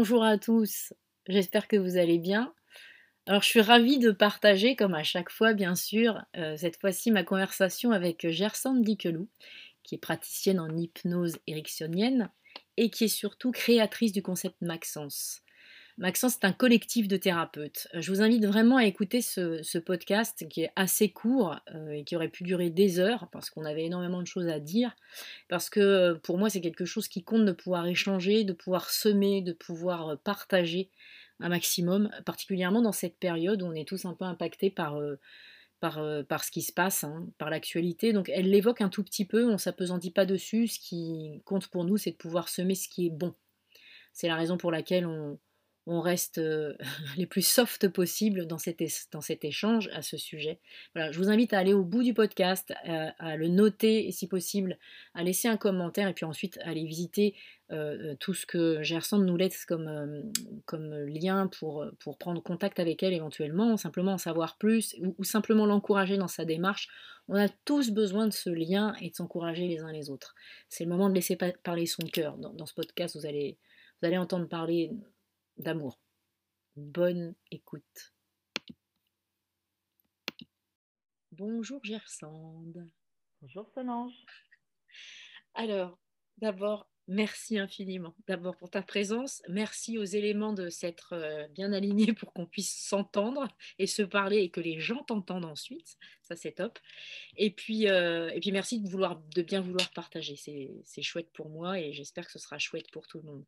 Bonjour à tous, j'espère que vous allez bien. Alors je suis ravie de partager, comme à chaque fois bien sûr, euh, cette fois-ci ma conversation avec Gersande Dikelou, qui est praticienne en hypnose érectionnienne et qui est surtout créatrice du concept Maxence. Maxence est un collectif de thérapeutes. Je vous invite vraiment à écouter ce, podcast qui est assez court euh, et qui aurait pu durer des heures parce qu'on avait énormément de choses à dire. Parce que euh, pour moi, c'est quelque chose qui compte de pouvoir échanger, de pouvoir semer, de pouvoir partager un maximum, particulièrement dans cette période où on est tous un peu impactés par, euh, euh, par ce qui se passe, hein, par l'actualité. Donc elle l'évoque un tout petit peu, on ne s'apesantit pas dessus. Ce qui compte pour nous, c'est de pouvoir semer ce qui est bon. C'est la raison pour laquelle on, on reste euh, les plus soft possible dans cet, échange à ce sujet. Voilà, je vous invite à aller au bout du podcast, à, le noter et si possible à laisser un commentaire et puis ensuite à aller visiter euh, euh, tout ce que Gerson nous laisse comme, lien pour, prendre contact avec elle éventuellement, simplement en savoir plus ou, simplement l'encourager dans sa démarche. On a tous besoin de ce lien et de s'encourager les uns les autres. C'est le moment de laisser parler son cœur. Dans, ce podcast, vous allez entendre parler d'amour. Bonne écoute. Bonjour Gersande. Bonjour Solange. Alors, d'abord, Merci infiniment. D'abord pour ta présence. Merci aux éléments de s'être euh, bien alignés pour qu'on puisse s'entendre et se parler et que les gens t'entendent ensuite. Ça, c'est top. Et puis, euh, et puis merci de, vouloir, de bien vouloir partager. C'est chouette pour moi et j'espère que ce sera chouette pour tout le monde.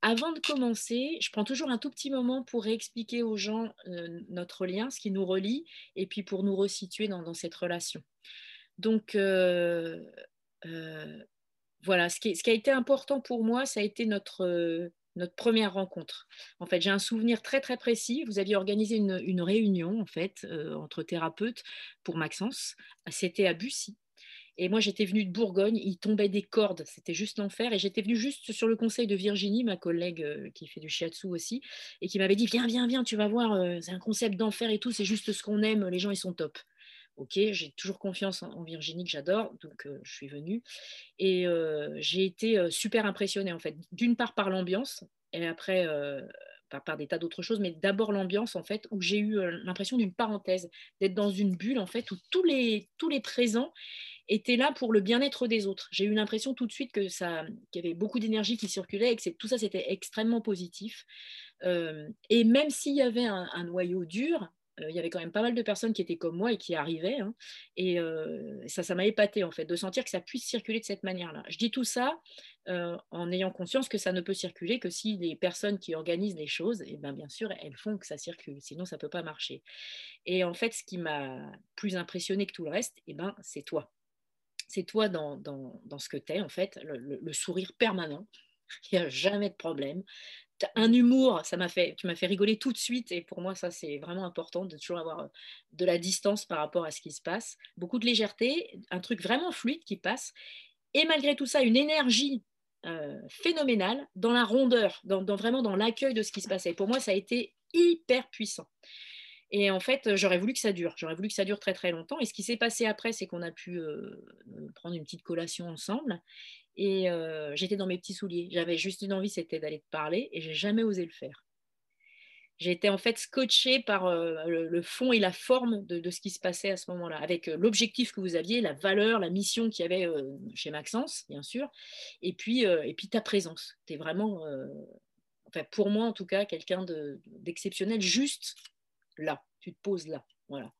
Avant de commencer, je prends toujours un tout petit moment pour réexpliquer aux gens euh, notre lien, ce qui nous relie, et puis pour nous resituer dans, dans cette relation. Donc, voilà, ce qui, a été important pour moi, ça a été notre, euh, notre première rencontre. En fait, j'ai un souvenir très très précis. Vous aviez organisé une, réunion en fait euh, entre thérapeutes pour Maxence. C'était à Bussy. Et moi, j'étais venue de Bourgogne, il tombait des cordes, c'était juste l'enfer. Et j'étais venue juste sur le conseil de Virginie, ma collègue euh, qui fait du shiatsu aussi, et qui m'avait dit Viens, viens, viens, tu vas voir, c'est un concept d'enfer et tout, c'est juste ce qu'on aime, les gens, ils sont top. Ok, j'ai toujours confiance en, Virginie que j'adore, donc je suis venue. Et j'ai été super impressionnée en fait. D'une part par l'ambiance, et après par, par, des tas d'autres choses, mais d'abord l'ambiance en fait, où j'ai eu l'impression d'une parenthèse, d'être dans une bulle en fait, où tous les, tous les présents étaient là pour le bien-être des autres. J'ai eu l'impression tout de suite que ça, qu'il y avait beaucoup d'énergie qui circulait et que tout ça c'était extrêmement positif. et même s'il y avait un noyau dur, euh, il y avait quand même pas mal de personnes qui étaient comme moi et qui arrivaient. Hein. et euh, ça, ça m'a épaté en fait de sentir que ça puisse circuler de cette manière-là. Je dis tout ça euh, en ayant conscience que ça ne peut circuler que si les personnes qui organisent les choses, et eh ben, bien sûr, elles font que ça circule. Sinon, ça ne peut pas marcher. Et en fait, ce qui m'a plus impressionné que tout le reste, et eh ben, c'est toi. C'est toi dans, dans, dans, ce que tu es, en fait, le, le sourire permanent. Il n'y a jamais de problème un humour, ça m'a fait, tu m'as fait rigoler tout de suite et pour moi ça c'est vraiment important de toujours avoir euh, de la distance par rapport à ce qui se passe, beaucoup de légèreté, un truc vraiment fluide qui passe et malgré tout ça une énergie euh, phénoménale dans la rondeur, dans, vraiment dans l'accueil de ce qui se passait. Pour moi ça a été hyper puissant. Et en fait, j'aurais voulu que ça dure. J'aurais voulu que ça dure très très longtemps. Et ce qui s'est passé après, c'est qu'on a pu euh, prendre une petite collation ensemble. Et j'étais dans mes petits souliers. J'avais juste une envie, c'était d'aller te parler, et j'ai jamais osé le faire. Été en fait scotché par euh, le, fond et la forme de, ce qui se passait à ce moment-là, avec euh, l'objectif que vous aviez, la valeur, la mission qu'il y avait euh, chez Maxence, bien sûr, et puis, et puis ta présence. Tu es vraiment, enfin, pour moi en tout cas, quelqu'un d'exceptionnel, juste là, tu te poses là. Voilà.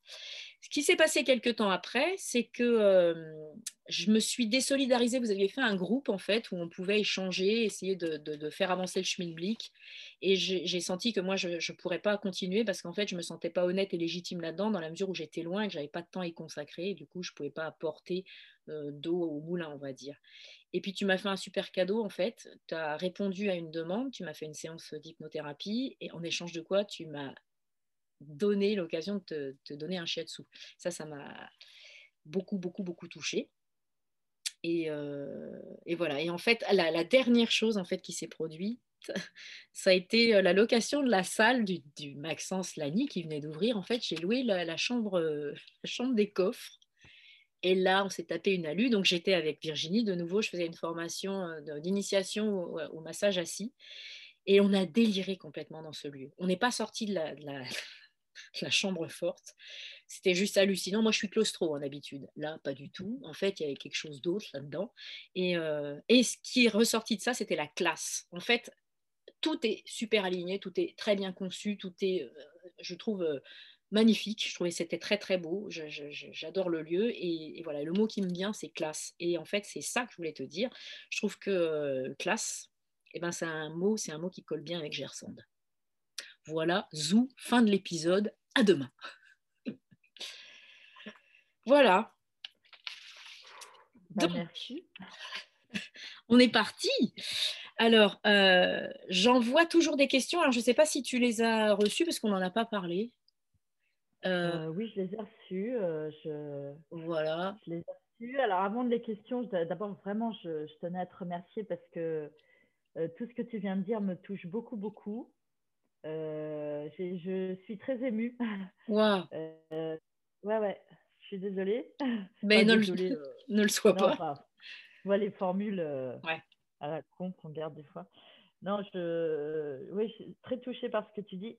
Ce qui s'est passé quelques temps après, c'est que euh, je me suis désolidarisée. Vous aviez fait un groupe en fait où on pouvait échanger, essayer de, faire avancer le schmilblick. Et j'ai senti que moi, je ne pourrais pas continuer parce qu'en fait, je ne me sentais pas honnête et légitime là-dedans dans la mesure où j'étais loin et que je n'avais pas de temps à y consacrer. Et du coup, je ne pouvais pas apporter euh, d'eau au moulin, on va dire. Et puis, tu m'as fait un super cadeau en fait. Tu as répondu à une demande, tu m'as fait une séance d'hypnothérapie et en échange de quoi tu m'as donner l'occasion de te, donner un shiatsu. Ça, ça m'a beaucoup, beaucoup, beaucoup touché. Et, euh, et, voilà. Et en fait, la, dernière chose en fait qui s'est produite, ça a été euh, la location de la salle du, Maxence Lani qui venait d'ouvrir. En fait, j'ai loué la, chambre, la chambre des coffres. Et là, on s'est tapé une alu. Donc, j'étais avec Virginie. De nouveau, je faisais une formation euh, d'initiation au, au, massage assis. Et on a déliré complètement dans ce lieu. On n'est pas sorti de la, la chambre forte. C'était juste hallucinant. Moi, je suis claustro en habitude. Là, pas du tout. En fait, il y avait quelque chose d'autre là-dedans. Et, euh, et, ce qui est ressorti de ça, c'était la classe. En fait, tout est super aligné, tout est très bien conçu, tout est, euh, je trouve, euh, magnifique. Je trouvais que c'était très, très beau. J'adore le lieu. Et, voilà, le mot qui me vient, c'est classe. Et en fait, c'est ça que je voulais te dire. Je trouve que classe, eh ben, c'est un mot, c'est un mot qui colle bien avec Gersande. Voilà, zou, fin de l'épisode. À demain. voilà. Bah, merci. On est parti. Alors, euh, j'envoie toujours des questions. Alors, je ne sais pas si tu les as reçues parce qu'on n'en a pas parlé. Euh, oui, je les ai reçues. Euh, je... Voilà. Je les ai reçues. Alors, avant les questions, d'abord, vraiment, je, tenais à te remercier parce que tout ce que tu viens de dire me touche beaucoup, beaucoup. Euh, je suis très émue. Wow. Euh, ouais, ouais, je suis désolée. Mais ne, le, euh, ne, le, sois pas. je vois les formules ouais. à la con qu'on garde des fois. Non, je, oui, je suis très touchée par ce que tu dis.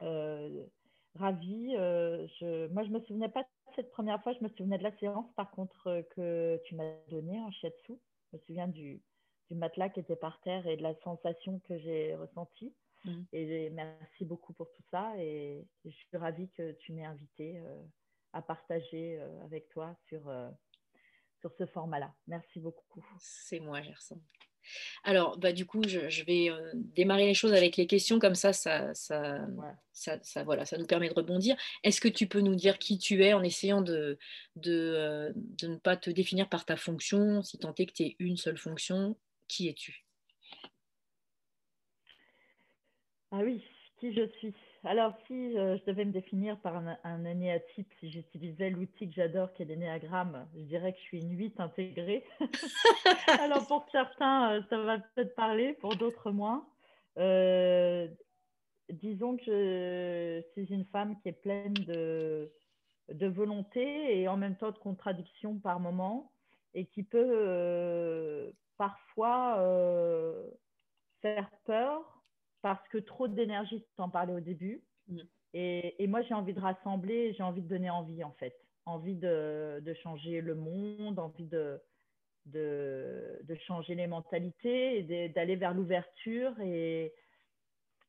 ravie. je, moi, je ne me souvenais pas de cette première fois. Je me souvenais de la séance, par contre, que tu m'as donnée en shiatsu. Je me souviens du, du matelas qui était par terre et de la sensation que j'ai ressentie. Mm. Et merci beaucoup pour tout ça. Et je suis ravie que tu m'aies invité euh, à partager euh, avec toi sur, euh, sur ce format-là. Merci beaucoup. C'est moi, Gerson. Alors, bah, du coup, je, vais démarrer les choses avec les questions, comme ça ça, ça, ça, voilà, ça nous permet de rebondir. Est-ce que tu peux nous dire qui tu es en essayant de, de, de ne pas te définir par ta fonction, si tant est que tu es une seule fonction, qui es-tu? Ah oui, qui je suis? Alors, si euh, je devais me définir par un, un énéatype, si j'utilisais l'outil que j'adore, qui est l'énéagramme, je dirais que je suis une 8 intégrée. Alors, pour certains, euh, ça va peut-être parler, pour d'autres moins. Euh, disons que je suis une femme qui est pleine de, de volonté et en même temps de contradiction par moment et qui peut parfois faire peur parce que trop d'énergie, tu en parlais au début. Mm. Et, moi, j'ai envie de rassembler, j'ai envie de donner envie, en fait. Envie de, changer le monde, envie de, de, changer les mentalités et d'aller vers l'ouverture et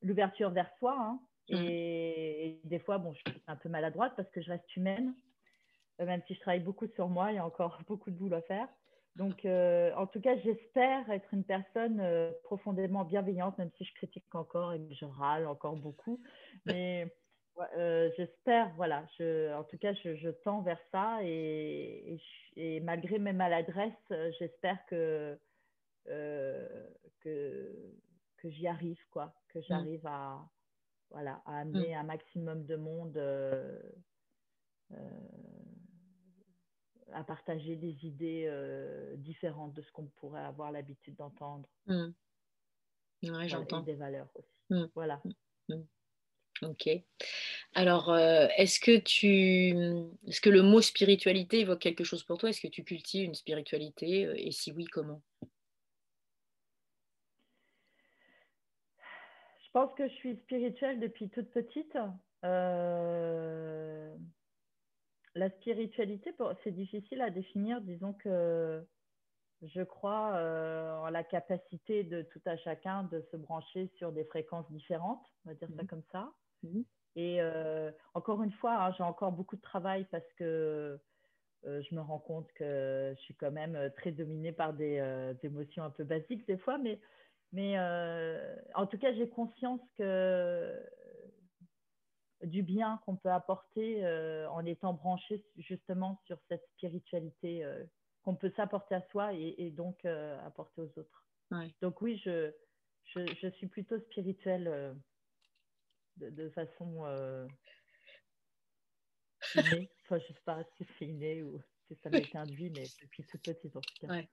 l'ouverture vers soi. Hein. Mm. Et, des fois, bon, je suis un peu maladroite parce que je reste humaine. Même si je travaille beaucoup sur moi, il y a encore beaucoup de boulot à faire. Donc, euh, en tout cas, j'espère être une personne euh, profondément bienveillante, même si je critique encore et que je râle encore beaucoup. Mais euh, j'espère, voilà, je, en tout cas, je, tends vers ça et, et, malgré mes maladresses, j'espère que, que, que j'y arrive, quoi, que mm. j'arrive à, voilà, à amener mm. un maximum de monde à partager des idées euh, différentes de ce qu'on pourrait avoir l'habitude d'entendre. Mmh. j'entends. Des valeurs aussi. Mmh. Voilà. Mmh. Ok. Alors, euh, est-ce que tu, est-ce que le mot spiritualité évoque quelque chose pour toi? Est-ce que tu cultives une spiritualité? Et si oui, comment? Pense que je suis spirituelle depuis toute petite. Euh, la spiritualité, c'est difficile à définir. Disons que je crois euh, en la capacité de tout à chacun de se brancher sur des fréquences différentes, on va dire ça mhm. comme ça. Mhm. Et euh, encore une fois, hein, j'ai encore beaucoup de travail parce que je me rends compte que je suis quand même très dominée par des émotions un peu basiques des fois, mais mais euh, en tout cas, j'ai conscience que du bien qu'on peut apporter euh, en étant branché justement sur cette spiritualité euh, qu'on peut s'apporter à soi et, donc apporter aux autres. Donc oui, je, je, suis plutôt spirituelle de, façon innée. Enfin, je ne sais pas si c'est inné ou si ça m'a été induit, mais depuis toute petite en tout cas. Euh,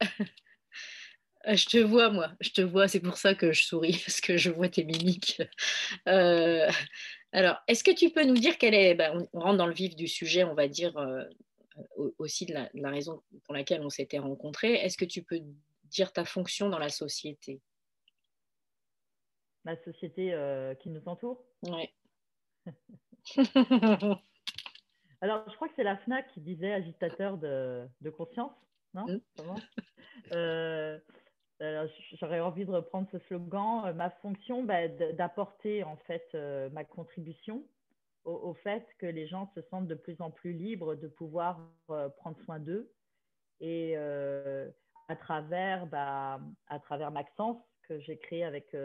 je te vois, moi, je te vois, c'est pour ça que je souris, parce que je vois tes mimiques. Euh, alors, est-ce que tu peux nous dire quelle est, bah, on rentre dans le vif du sujet, on va dire euh, aussi de la, raison pour laquelle on s'était rencontrés, est-ce que tu peux dire ta fonction dans la société? La société qui nous entoure? Oui. Alors, je crois que c'est la FNAC qui disait agitateur de, conscience, non? Mmh. J'aurais envie de reprendre ce slogan. Euh, ma fonction, bah, d'apporter en fait euh, ma contribution au, fait que les gens se sentent de plus en plus libres de pouvoir euh, prendre soin d'eux et à travers bah, à travers Maxence que j'ai créé avec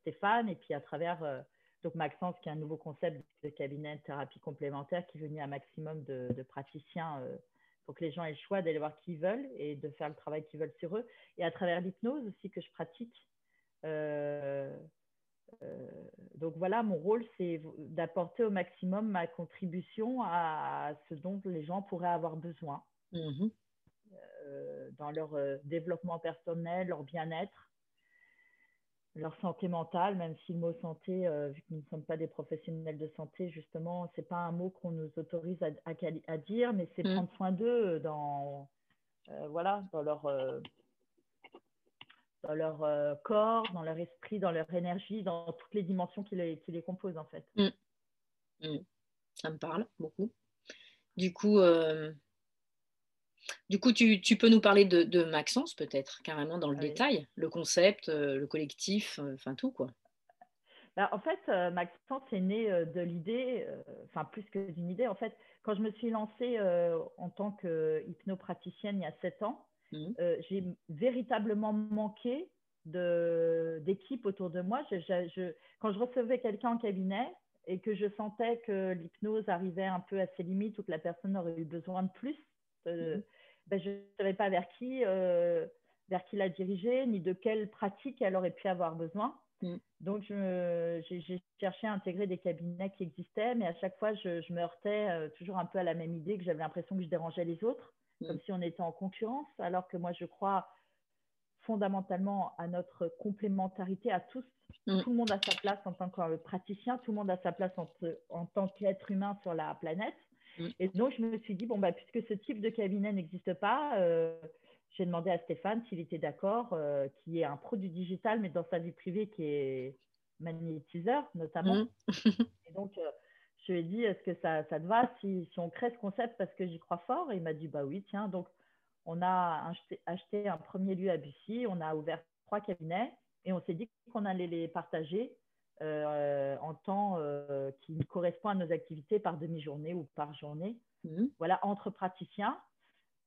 Stéphane et puis à travers donc Maxence qui est un nouveau concept de cabinet de thérapie complémentaire qui réunit un maximum de praticiens pour que les gens aient le choix d'aller voir qui ils veulent et de faire le travail qu'ils veulent sur eux. Et à travers l'hypnose aussi que je pratique. Euh, euh, donc voilà, mon rôle, c'est d'apporter au maximum ma contribution à, ce dont les gens pourraient avoir besoin mm-hmm. euh, dans leur développement personnel, leur bien-être leur santé mentale, même si le mot santé, euh, vu que nous ne sommes pas des professionnels de santé, justement, c'est pas un mot qu'on nous autorise à, à, dire, mais c'est mm. prendre soin d'eux dans, euh, voilà, dans leur, euh, dans leur corps, dans leur esprit, dans leur énergie, dans toutes les dimensions qui les, qui les composent, en fait. Mm. Mm. Ça me parle beaucoup. Du coup, du coup, tu, peux nous parler de, Maxence, peut-être, carrément dans le détail, le concept, euh, le collectif, euh, enfin tout, quoi. Bah, en fait, euh, Maxence est né de l'idée, enfin plus que d'une idée. En fait, quand je me suis lancée en tant qu'hypnopraticienne il y a sept ans, mmh. j'ai véritablement manqué d'équipe autour de moi. quand je recevais quelqu'un en cabinet et que je sentais que l'hypnose arrivait un peu à ses limites ou que la personne aurait eu besoin de plus, mmh. Ben, je ne savais pas vers qui, euh, vers qui la diriger, ni de quelle pratique elle aurait pu avoir besoin. Mm. Donc, j'ai cherché à intégrer des cabinets qui existaient, mais à chaque fois, je, me heurtais euh, toujours un peu à la même idée que j'avais l'impression que je dérangeais les autres, mm. comme si on était en concurrence, alors que moi, je crois fondamentalement à notre complémentarité à tous. Mm. Tout le monde a sa place en tant que praticien, tout le monde a sa place en, en tant qu'être humain sur la planète. Mm. Et donc, je me suis dit, bon, bah, puisque ce type de cabinet n'existe pas, euh, j'ai demandé à Stéphane s'il était d'accord, euh, qui est un produit digital, mais dans sa vie privée, qui est magnétiseur, notamment. Mm. et donc, euh, je lui ai dit, est-ce que ça, ça te va si, si, on crée ce concept parce que j'y crois fort? Et il m'a dit, bah oui, tiens. Donc, on a acheté, un premier lieu à Bussy, on a ouvert trois cabinets et on s'est dit qu'on allait les partager euh, en temps euh, qui correspond à nos activités par demi-journée ou par journée. Mhm. Voilà, entre praticiens,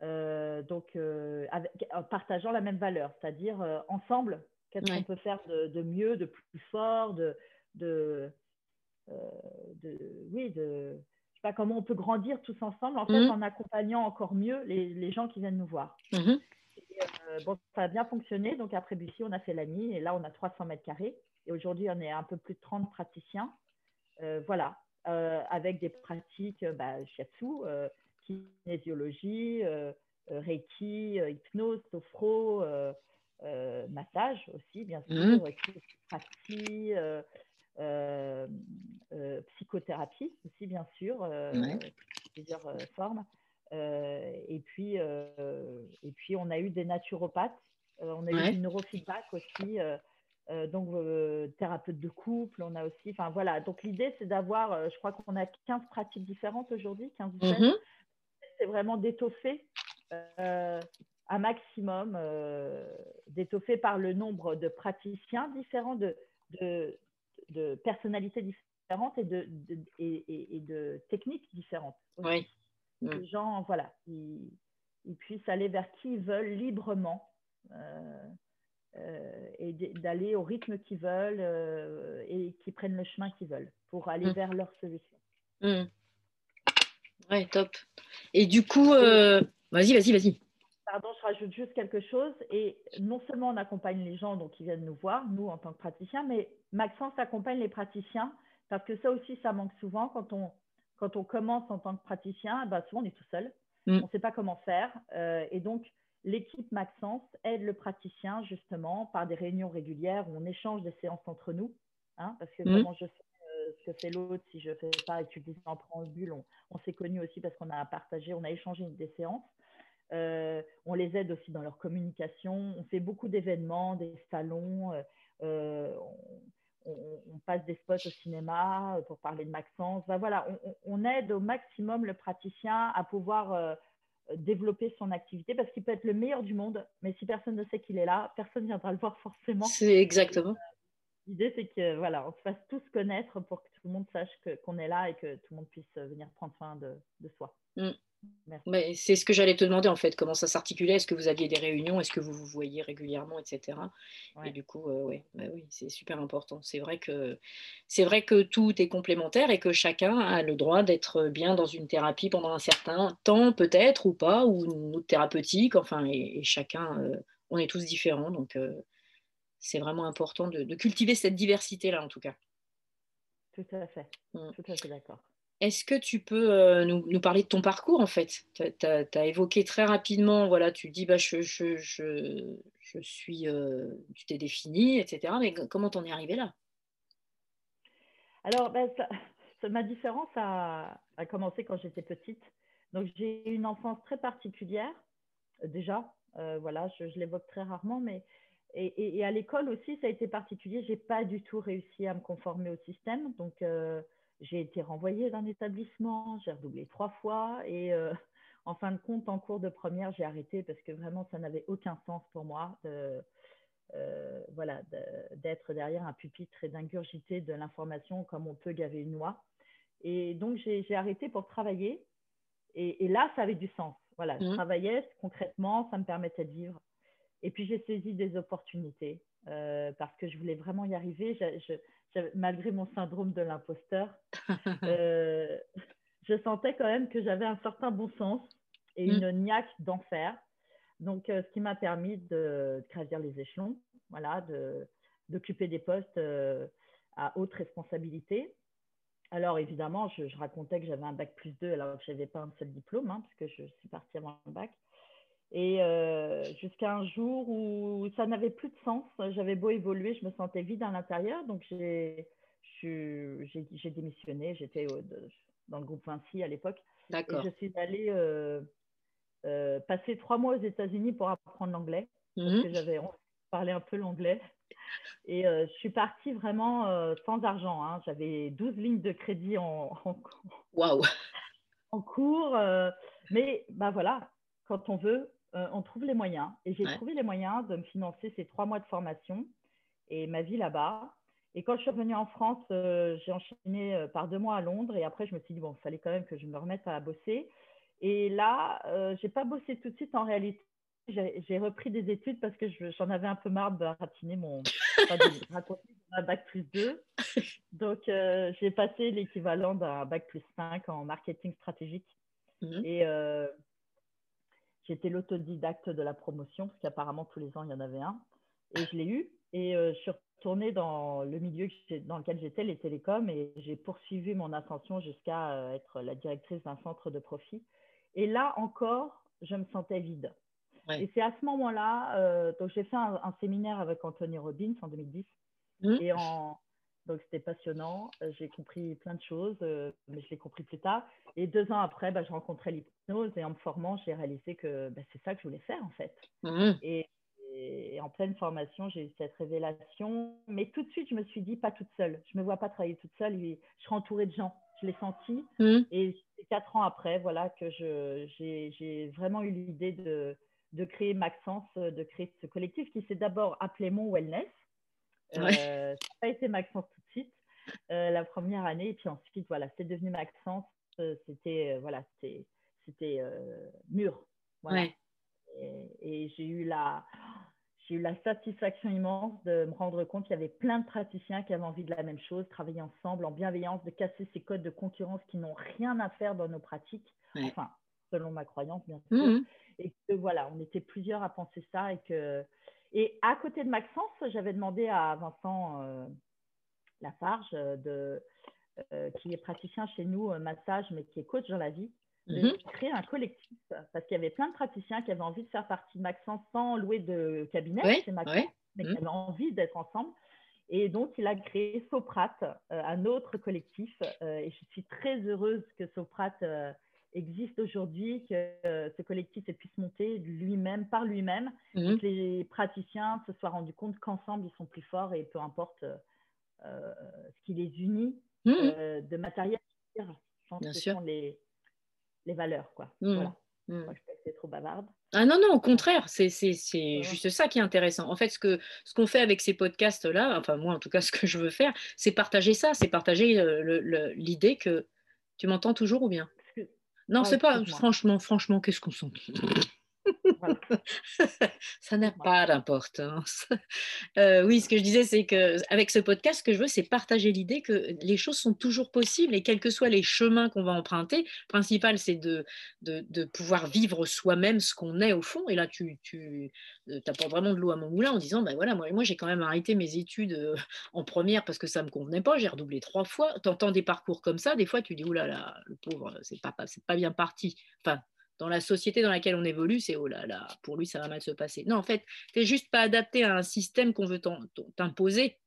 euh, donc en partageant la même valeur, c'est-à-dire ensemble, qu'est-ce qu'on peut faire de, mieux, de plus fort, de, de, oui, de, je sais pas comment on peut grandir tous ensemble, en fait, mhm. en accompagnant encore mieux les, gens qui viennent nous voir. Mhm. bon, ça a bien fonctionné. Donc, après Bussy, on a fait l'ami et là, on a 300 mètres carrés. Et aujourd'hui, on est un peu plus de 30 praticiens. Euh, voilà, euh, avec des pratiques euh, bah, shiatsu, kinésiologie, reiki, hypnose, sophro, massage aussi, bien sûr, mmh. psychothérapie aussi, bien sûr, plusieurs formes. et, puis, et puis, on a eu des naturopathes, on a eu du neurofeedback aussi donc, thérapeute de couple, on a aussi. Enfin, voilà. Donc, l'idée, c'est d'avoir, je crois qu'on a 15 pratiques différentes aujourd'hui, 15 mm-hmm. C'est vraiment d'étoffer un maximum, d'étoffer par le nombre de praticiens différents, de, de, de personnalités différentes et de, et, de techniques différentes. Oui. Les mm. gens, voilà, ils, puissent aller vers qui ils veulent librement euh, euh, et d'aller au rythme qu'ils veulent euh, et qui prennent le chemin qu'ils veulent pour aller mm. vers leur solution. Mm. Ouais, top. Et du coup, vas-y, vas-y, vas-y. Pardon, je rajoute juste quelque chose. Et non seulement on accompagne les gens donc, qui viennent nous voir, nous en tant que praticiens, mais Maxence accompagne les praticiens parce que ça aussi, ça manque souvent quand on, quand on commence en tant que praticien. Bah, souvent, on est tout seul. Mm. On ne sait pas comment faire. Euh, et donc, l'équipe Maxence aide le praticien justement par des réunions régulières où on échange des séances entre nous. Hein, parce que mm. comment je sais euh, ce que fait l'autre si je ne fais pas et tu le dis en préambule, on, on s'est connus aussi parce qu'on a partagé, on a échangé des séances. Euh, on les aide aussi dans leur communication. On fait beaucoup d'événements, des salons. Euh, on, passe des spots au cinéma pour parler de Maxence. Ben voilà, on, aide au maximum le praticien à pouvoir développer son activité parce qu'il peut être le meilleur du monde, mais si personne ne sait qu'il est là, personne ne viendra le voir forcément. C'est exactement. L'idée, c'est que voilà, on se fasse tous connaître pour que tout le monde sache qu'on est là et que tout le monde puisse venir prendre soin de, soi. Mm c'est ce que j'allais te demander en fait, comment ça s'articulait, est-ce que vous aviez des réunions, est-ce que vous vous voyez régulièrement, etc. Et du coup, euh, ouais, bah oui, c'est super important. C'est vrai que c'est vrai que tout est complémentaire et que chacun a le droit d'être bien dans une thérapie pendant un certain temps, peut-être ou pas, ou une autre thérapeutique. Enfin, et, chacun, euh, on est tous différents, donc euh, c'est vraiment important de, cultiver cette diversité là, en tout cas. Tout à fait, mmh. tout à fait d'accord. Est-ce que tu peux euh, nous, parler de ton parcours en fait? Tu as, évoqué très rapidement, voilà, tu dis bah, je, je, je, suis, euh, tu t'es défini, etc. Mais comment t'en es arrivé là? Alors, ben, ma différence a, commencé quand j'étais petite. Donc, j'ai eu une enfance très particulière, euh, déjà. voilà, je, l'évoque très rarement, mais et, et, à l'école aussi, ça a été particulier. J'ai pas du tout réussi à me conformer au système. Donc, j'ai été renvoyée d'un établissement, j'ai redoublé trois fois et euh, en fin de compte, en cours de première, j'ai arrêté parce que vraiment, ça n'avait aucun sens pour moi euh, voilà, d'être derrière un pupitre et d'ingurgiter de l'information comme on peut gaver une noix. Et donc, j'ai arrêté pour travailler. Et, là, ça avait du sens. Voilà, je mmh. travaillais concrètement, ça me permettait de vivre. Et puis, j'ai saisi des opportunités euh, parce que je voulais vraiment y arriver. je, malgré mon syndrome de l'imposteur, euh, je sentais quand même que j'avais un certain bon sens et une mm. niaque d'enfer. Donc, euh, ce qui m'a permis de, gravir les échelons, voilà, d'occuper des postes euh, à haute responsabilité. Alors, évidemment, je, racontais que j'avais un bac plus 2 alors que je n'avais pas un seul diplôme, hein, puisque je suis partie avant le bac. Et euh, jusqu'à un jour où ça n'avait plus de sens, j'avais beau évoluer, je me sentais vide à l'intérieur, donc j'ai démissionné, j'étais dans le groupe Vinci à l'époque. D'accord. je suis allée euh, euh, passer trois mois aux États-Unis pour apprendre l'anglais, parce mhm. que j'avais parlé un peu l'anglais. Et je suis partie vraiment sans argent. Hein. J'avais 12 lignes de crédit en, en, en cours. mais bah voilà, quand on veut, euh, on trouve les moyens. Et j'ai trouvé les moyens de me financer ces trois mois de formation et ma vie là-bas. Et quand je suis revenue en France, euh, j'ai enchaîné euh, par deux mois à Londres. Et après, je me suis dit, bon, il fallait quand même que je me remette à bosser. Et là, je n'ai pas bossé tout de suite en réalité. J'ai repris des études parce que j'en avais un peu marre de ratiner mon bac plus 2. Donc, j'ai passé l'équivalent d'un bac plus 5 en marketing stratégique. Mmh et J'étais l'autodidacte de la promotion, parce qu'apparemment tous les ans, il y en avait un. Et je l'ai eu. Et euh, je suis retournée dans le milieu dans lequel j'étais, les télécoms, et j'ai poursuivi mon ascension jusqu'à euh, être la directrice d'un centre de profit. Et là encore, je me sentais vide. Et c'est à ce moment-là, euh, donc j'ai fait un, séminaire avec Anthony Robbins en 2010. Mmh. Et en, donc c'était passionnant. J'ai compris plein de choses, mais je l'ai compris plus tard. Et deux ans après, bah, je rencontrais l'hypnose et en me formant, j'ai réalisé que bah, c'est ça que je voulais faire en fait. Mmh. Et, Et, en pleine formation, j'ai eu cette révélation. Mais tout de suite, je me suis dit, pas toute seule. Je ne me vois pas travailler toute seule. Je serai entourée de gens. Je l'ai senti. Mmh. Et c'est quatre ans après voilà, que j'ai vraiment eu l'idée de, de créer Maxence, de créer ce collectif qui s'est d'abord appelé Mon Wellness. Euh, ça n'a pas été Maxence tout de suite. Euh, la première année. Et puis ensuite, voilà, c'est devenu Maxence. Euh, c'était voilà, c'était mûr. Voilà. Et, j'ai eu la j'ai eu la satisfaction immense de me rendre compte qu'il y avait plein de praticiens qui avaient envie de la même chose, travailler ensemble en bienveillance, de casser ces codes de concurrence qui n'ont rien à faire dans nos pratiques, enfin, selon ma croyance, bien sûr. Mmh et que voilà, on était plusieurs à penser ça et que et à côté de Maxence, j'avais demandé à Vincent euh, Lafarge, de, euh, qui est praticien chez nous, euh, massage, mais qui est coach dans la vie, de mhm. créer un collectif parce qu'il y avait plein de praticiens qui avaient envie de faire partie de Maxence sans louer de cabinet chez Maxence, mais qui mhm. avaient envie d'être ensemble. Et donc, il a créé Soprate, un autre collectif. et je suis très heureuse que Soprate existe aujourd'hui, que euh, ce collectif puisse monter lui-même, par lui-même, mhm. que les praticiens se soient rendus compte qu'ensemble, ils sont plus forts et peu importe euh, euh, ce qui les unit mhm. de matériel, je pense que ce sont les, les valeurs. Quoi. Mhm. Voilà. Moi, je que c'est trop bavarde. Ah non, non, au contraire, c'est juste ça qui est intéressant. En fait, ce qu'on ce qu'on fait avec ces podcasts-là, enfin moi en tout cas, ce que je veux faire, c'est partager ça, c'est partager l'idée que... Tu m'entends toujours ou bien? Non, c'est pas. Franchement, franchement, qu'est-ce qu'on s'en ça n'a pas d'importance. Euh, oui, ce que je disais, c'est qu'avec ce podcast, ce que je veux, c'est partager l'idée que les choses sont toujours possibles et quels que soient les chemins qu'on va emprunter, le principal, c'est de, de, pouvoir vivre soi-même ce qu'on est au fond. Et là, tu, tu euh, pas vraiment de l'eau à mon moulin en disant, ben voilà, moi, moi j'ai quand même arrêté mes études euh, en première parce que ça ne me convenait pas, j'ai redoublé trois fois. Tu entends des parcours comme ça, des fois, tu dis, oulala, là là, le pauvre, c'est pas, c'est pas bien parti. Enfin, dans la société dans laquelle on évolue, c'est oh là là, pour lui, ça va mal se passer. Non, en fait, tu n'es juste pas adapté à un système qu'on veut t'imposer.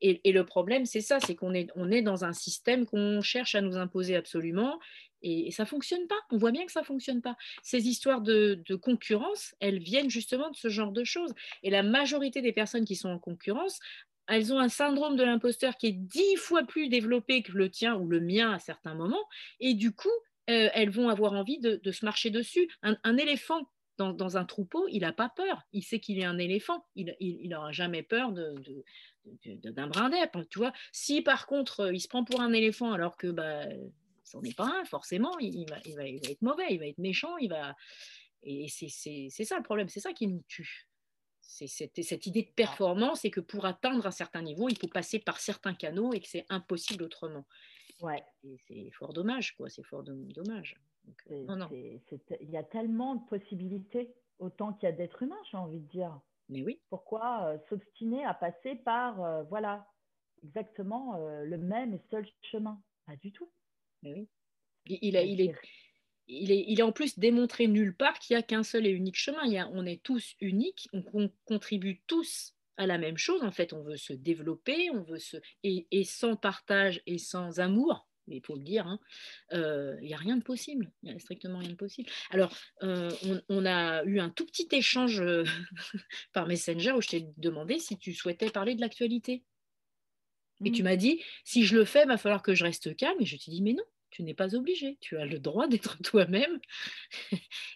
Et, le problème, c'est ça, c'est qu'on est, on est dans un système qu'on cherche à nous imposer absolument, et, ça ne fonctionne pas. On voit bien que ça ne fonctionne pas. Ces histoires de, concurrence, elles viennent justement de ce genre de choses. Et la majorité des personnes qui sont en concurrence, elles ont un syndrome de l'imposteur qui est dix fois plus développé que le tien ou le mien à certains moments. Et du coup, euh, elles vont avoir envie de, se marcher dessus. Un, éléphant dans, un troupeau, il n'a pas peur. Il sait qu'il est un éléphant. Il n'aura jamais peur de, d'un brin d'herbe. Tu vois, si par contre euh, il se prend pour un éléphant alors que bah, c'en est pas un, forcément, il, va, être mauvais, il va être méchant, il va. Et c'est ça le problème, c'est ça qui nous tue. C'est cette, idée de performance et que pour atteindre un certain niveau, il faut passer par certains canaux et que c'est impossible autrement. Ouais. C'est fort dommage, quoi. C'est fort dommage. Euh, il y a tellement de possibilités, autant qu'il y a d'êtres humains, j'ai envie de dire. Mais oui. Pourquoi euh, s'obstiner à passer par, euh, voilà, exactement le même et seul chemin? Pas du tout. Mais oui. Il, a, il, est, il, est, il est en plus démontré nulle part qu'il n'y a qu'un seul et unique chemin. Il y a, on est tous uniques, on contribue tous à la même chose. En fait, on veut se développer, on veut se et, sans partage et sans amour, il faut le dire, hein, euh, il n'y a rien de possible. Il n'y a strictement rien de possible. Alors, euh, on, a eu un tout petit échange euh, par Messenger où je t'ai demandé si tu souhaitais parler de l'actualité. Et tu mmh. m'as dit, si je le fais, il va falloir que je reste calme. Et je t'ai dit, mais non, tu n'es pas obligé, tu as le droit d'être toi-même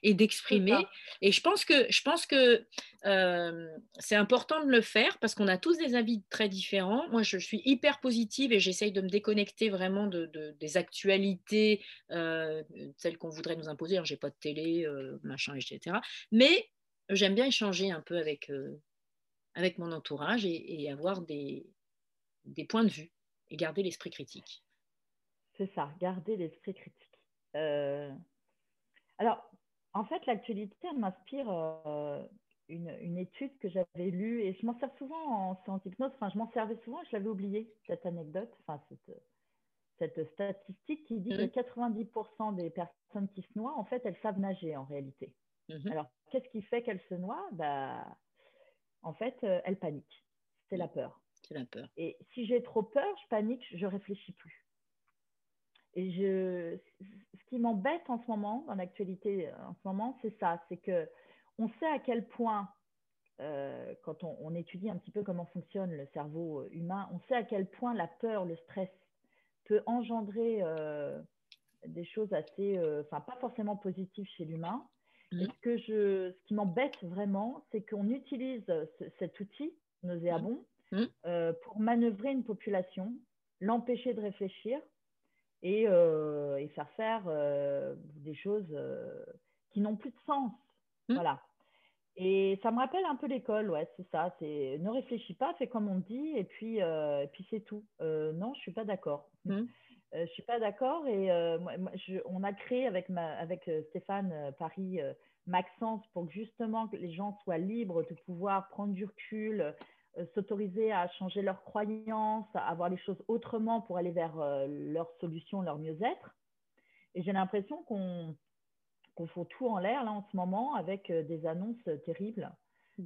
et d'exprimer. Et je pense que, je pense que euh, c'est important de le faire parce qu'on a tous des avis très différents. Moi, je suis hyper positive et j'essaye de me déconnecter vraiment de, des actualités, euh, celles qu'on voudrait nous imposer. Je n'ai pas de télé, euh, machin, etc. Mais j'aime bien échanger un peu avec, avec mon entourage et, et avoir des, des points de vue et garder l'esprit critique. C'est ça, garder l'esprit critique. Euh, alors, en fait, l'actualité m'inspire euh, une, étude que j'avais lue et je m'en sers souvent en séance hypnose. Enfin, je m'en servais souvent, je l'avais oublié, cette anecdote, enfin, cette, statistique qui dit que 90% mmh. des personnes qui se noient, en fait, elles savent nager en réalité. Mmh Alors, qu'est-ce qui fait qu'elles se noient? Bah, En fait, euh, elles paniquent. C'est la peur. C'est la peur. Et si j'ai trop peur, je panique, je réfléchis plus. Et je, ce qui m'embête en ce moment, dans l'actualité euh, en ce moment, c'est ça, c'est que on sait à quel point quand on, étudie un petit peu comment fonctionne le cerveau humain, on sait à quel point la peur, le stress peut engendrer des choses assez, enfin pas forcément positives chez l'humain. Mmh. ce, que je, ce qui m'embête vraiment, c'est qu'on utilise cet outil nauséabond mmh. Mmh. pour manœuvrer une population, l'empêcher de réfléchir et, et faire faire des choses qui n'ont plus de sens. Voilà. Et ça me rappelle un peu l'école, ouais, c'est ça. C'est ne réfléchis pas, fais comme on dit, et puis, et puis c'est tout. non, je suis pas d'accord. Je euh, je suis pas d'accord. Et euh, on a créé avec, avec euh, Stéphane Paris Maxence pour que justement que les gens soient libres de pouvoir prendre du recul, s'autoriser à changer leurs croyances, à voir les choses autrement pour aller vers leur solution, leur mieux-être. Et j'ai l'impression qu'on qu'on fout tout en l'air là en ce moment avec des annonces terribles. Mmh.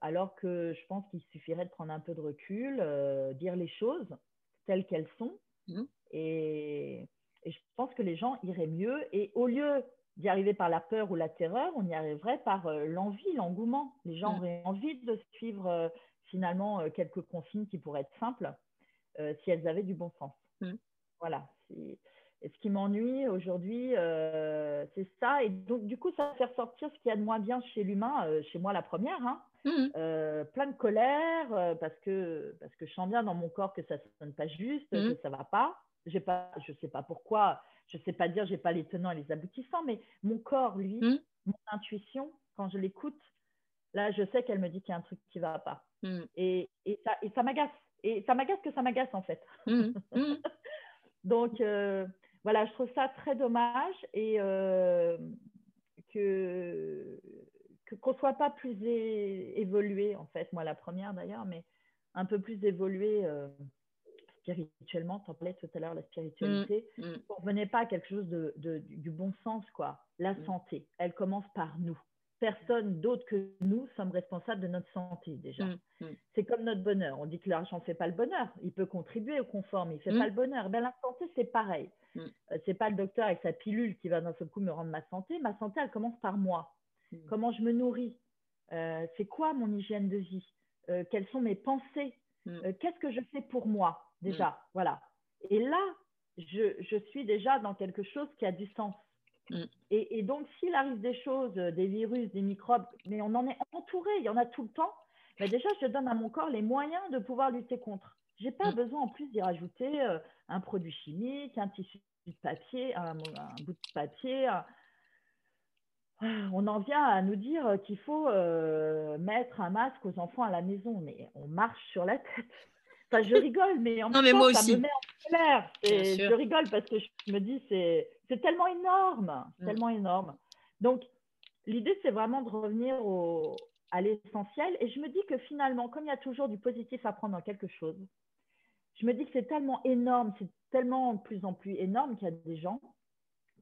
alors que je pense qu'il suffirait de prendre un peu de recul, dire les choses telles qu'elles sont, Mmh. Et, je pense que les gens iraient mieux. Et au lieu d'y arriver par la peur ou la terreur, on y arriverait par euh, l'envie, l'engouement. Les gens mmh. auraient envie de suivre euh, finalement euh, quelques consignes qui pourraient être simples si elles avaient du bon sens. Mmh. Voilà. Et ce qui m'ennuie aujourd'hui, c'est ça. Et donc, du coup, ça fait ressortir ce qu'il y a de moins bien chez l'humain, chez moi la première. Hein. plein de colère parce, que, parce que je sens bien dans mon corps que ça ne sonne pas juste, que ça ne va pas. pas je ne sais pas pourquoi, je ne sais pas dire, je n'ai pas les tenants et les aboutissants, mais mon corps, lui, mon intuition, quand je l'écoute, là, je sais qu'elle me dit qu'il y a un truc qui ne va pas. Et, et, ça, et ça m'agace. Et ça m'agace que ça m'agace, en fait. Donc, voilà, je trouve ça très dommage et euh, que qu'on ne soit pas plus évolué, en fait, moi la première d'ailleurs, mais un peu plus évolué euh, spirituellement. Tu en parlais tout à l'heure, la spiritualité. Mmh, mmh. On revenait pas à quelque chose de, du bon sens, quoi. La mmh. santé, elle commence par nous personne d'autre que nous sommes responsables de notre santé déjà. Mm, mm. C'est comme notre bonheur. On dit que l'argent ne fait pas le bonheur. Il peut contribuer au confort, mais il ne fait mm. pas le bonheur. Ben, la santé, c'est pareil. Euh, c'est pas le docteur avec sa pilule qui va d'un seul coup me rendre ma santé. Ma santé, elle commence par moi. Comment je me nourris? Euh, C'est quoi mon hygiène de vie? Euh, Quelles sont mes pensées? Qu'est-ce que je fais pour moi? Déjà Voilà. Et là, je, je suis déjà dans quelque chose qui a du sens. Mm. Et, donc, s'il arrive des choses, euh, des virus, des microbes, mais on en est entouré, il y en a tout le temps, mais déjà, je donne à mon corps les moyens de pouvoir lutter contre. Je n'ai pas mm. besoin en plus d'y rajouter euh, un produit chimique, un tissu de papier, un, bout de papier. On en vient à nous dire qu'il faut euh, mettre un masque aux enfants à la maison, mais on marche sur la tête. Enfin, je rigole, mais en même temps, ça me met en colère. Et je rigole parce que je me dis, c'est c'est tellement énorme, mm. tellement énorme. Donc, l'idée, c'est vraiment de revenir au, à l'essentiel. Et je me dis que finalement, comme il y a toujours du positif à prendre dans quelque chose, je me dis que c'est tellement énorme, c'est tellement de plus en plus énorme qu'il y a des gens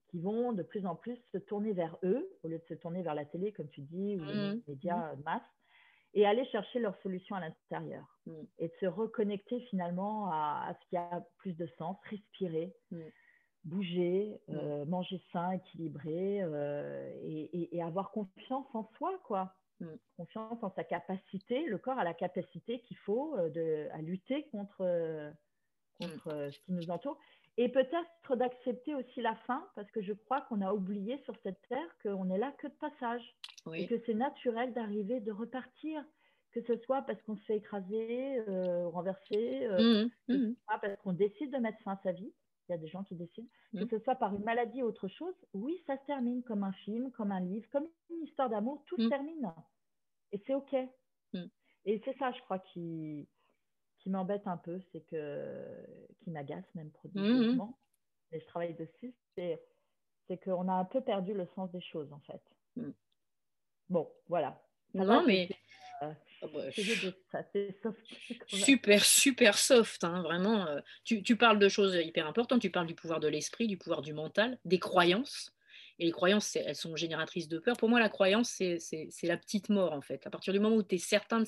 qui vont de plus en plus se tourner vers eux, au lieu de se tourner vers la télé, comme tu dis, ou les mm. médias de masse, et aller chercher leur solution à l'intérieur. Mm. Et de se reconnecter finalement à, ce qui a plus de sens, respirer bouger, mmh. euh, manger sain, équilibré euh, et, avoir confiance en soi, quoi. Confiance en sa capacité. Le corps a la capacité qu'il faut euh, de, à lutter contre, contre ce qui nous entoure. Et peut-être d'accepter aussi la fin, parce que je crois qu'on a oublié sur cette terre qu'on est là que de passage. Et que c'est naturel d'arriver, de repartir que ce soit parce qu'on se fait écraser, renverser, parce qu'on décide de mettre fin à sa vie, il y a des gens qui décident, que mmh. ce soit par une maladie ou autre chose, oui, ça se termine comme un film, comme un livre, comme une histoire d'amour, tout se mmh. termine. Et c'est OK. Mmh. Et c'est ça, je crois, qui, qui m'embête un peu, c'est que, qui m'agace même productivement, mais je travaille dessus, c'est, c'est qu'on a un peu perdu le sens des choses, en fait. Bon, voilà. Non, mais euh, super, super soft, hein, vraiment. Euh, tu, tu, parles de choses hyper importantes, tu parles du pouvoir de l'esprit, du pouvoir du mental, des croyances. Et les croyances, elles sont génératrices de peur. Pour moi, la croyance, c'est la petite mort, en fait. À partir du moment où tu es certain de,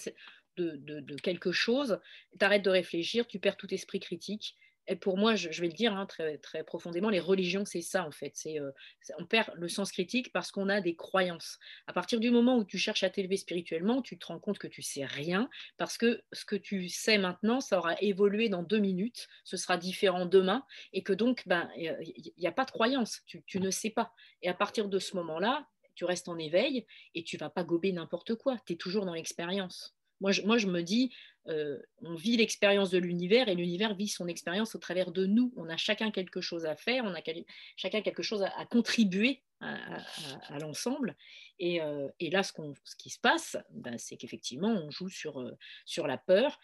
de, quelque chose, tu arrêtes de réfléchir, tu perds tout esprit critique. et pour moi, je, vais le dire hein, très, profondément, les religions, c'est ça en fait. C'est, euh, on perd le sens critique parce qu'on a des croyances. À partir du moment où tu cherches à t'élever spirituellement, tu te rends compte que tu sais rien parce que ce que tu sais maintenant, ça aura évolué dans deux minutes, ce sera différent demain et que donc, ben, il n'y a pas de croyance, tu, tu ne sais pas. Et à partir de ce moment-là, tu restes en éveil et tu vas pas gober n'importe quoi. Tu es toujours dans l'expérience. Moi je, moi, je me dis, euh, on vit l'expérience de l'univers et l'univers vit son expérience au travers de nous. On a chacun quelque chose à faire, on a chacun quelque chose à, contribuer à, l'ensemble. Euh, et, là, ce, ce, qui se passe, ben, c'est qu'effectivement, on joue sur, euh, sur la peur.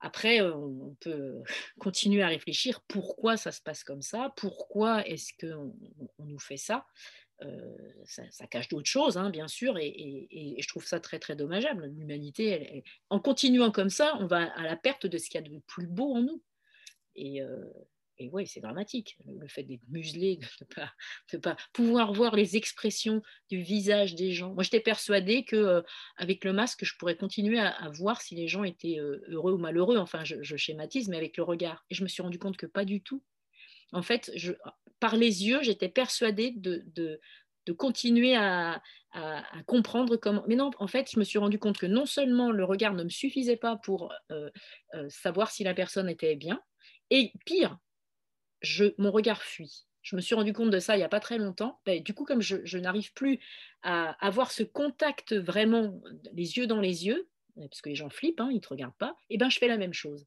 Après, on peut continuer à réfléchir pourquoi ça se passe comme ça, pourquoi est-ce qu'on on nous fait ça. Euh, ça, cache d'autres choses, hein, bien sûr, et, je trouve ça très très dommageable. L'humanité, en continuant comme ça, on va à la perte de ce qu'il y a de plus beau en nous. Et, euh, oui, c'est dramatique, le, fait d'être muselé, de ne pas, pouvoir voir les expressions du visage des gens. Moi, j'étais persuadée que euh, avec le masque, je pourrais continuer à, voir si les gens étaient heureux ou malheureux. Enfin, je, je schématise, mais avec le regard. Et je me suis rendu compte que pas du tout. En fait, je, par les yeux, j'étais persuadée de, continuer à, comprendre comment. Mais non, en fait, je me suis rendu compte que non seulement le regard ne me suffisait pas pour euh, euh, savoir si la personne était bien, et pire, mon regard fuit. Je me suis rendu compte de ça il n'y a pas très longtemps. Ben, du coup, comme je, n'arrive plus à avoir ce contact vraiment, les yeux dans les yeux, parce que les gens flippent, hein, ils ne te regardent pas, et ben je fais la même chose.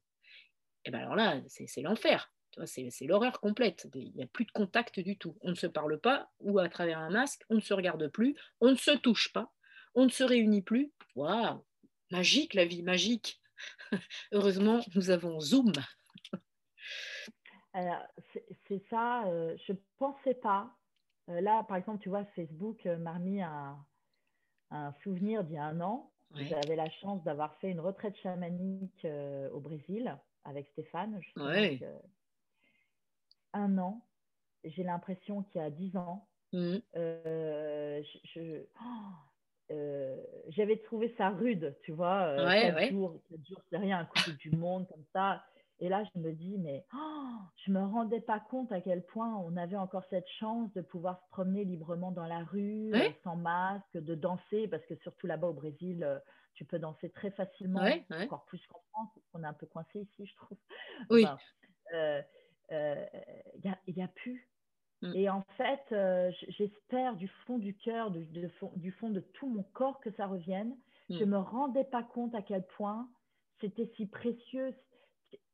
Et ben alors là, c'est l'enfer. C'est l'horreur complète. Il n'y a plus de contact du tout. On ne se parle pas ou à travers un masque, on ne se regarde plus, on ne se touche pas, on ne se réunit plus. Waouh Magique la vie, magique. Heureusement, nous avons Zoom. c'est ça, euh, je ne pensais pas. Euh, là, par exemple, tu vois, Facebook euh, m'a remis un, souvenir d'il y a un an. J'avais la chance d'avoir fait une retraite chamanique au Brésil avec Stéphane. Ouais un an, j'ai l'impression qu'il y a dix ans. Mmh. Euh, euh, j'avais trouvé ça rude, tu vois. Euh, ouais, jours, c'est rien, un coup du monde comme ça. Et là, je me dis, mais oh, je me rendais pas compte à quel point on avait encore cette chance de pouvoir se promener librement dans la rue, sans masque, de danser, parce que surtout là-bas au Brésil, tu peux danser très facilement, encore plus qu'en France, on est un peu coincé ici, je trouve. Oui euh, n'y a, plus. Mm. Et en fait, euh, j'espère du fond du cœur, du, du, fond de tout mon corps que ça revienne. Mm. Je ne me rendais pas compte à quel point c'était si précieux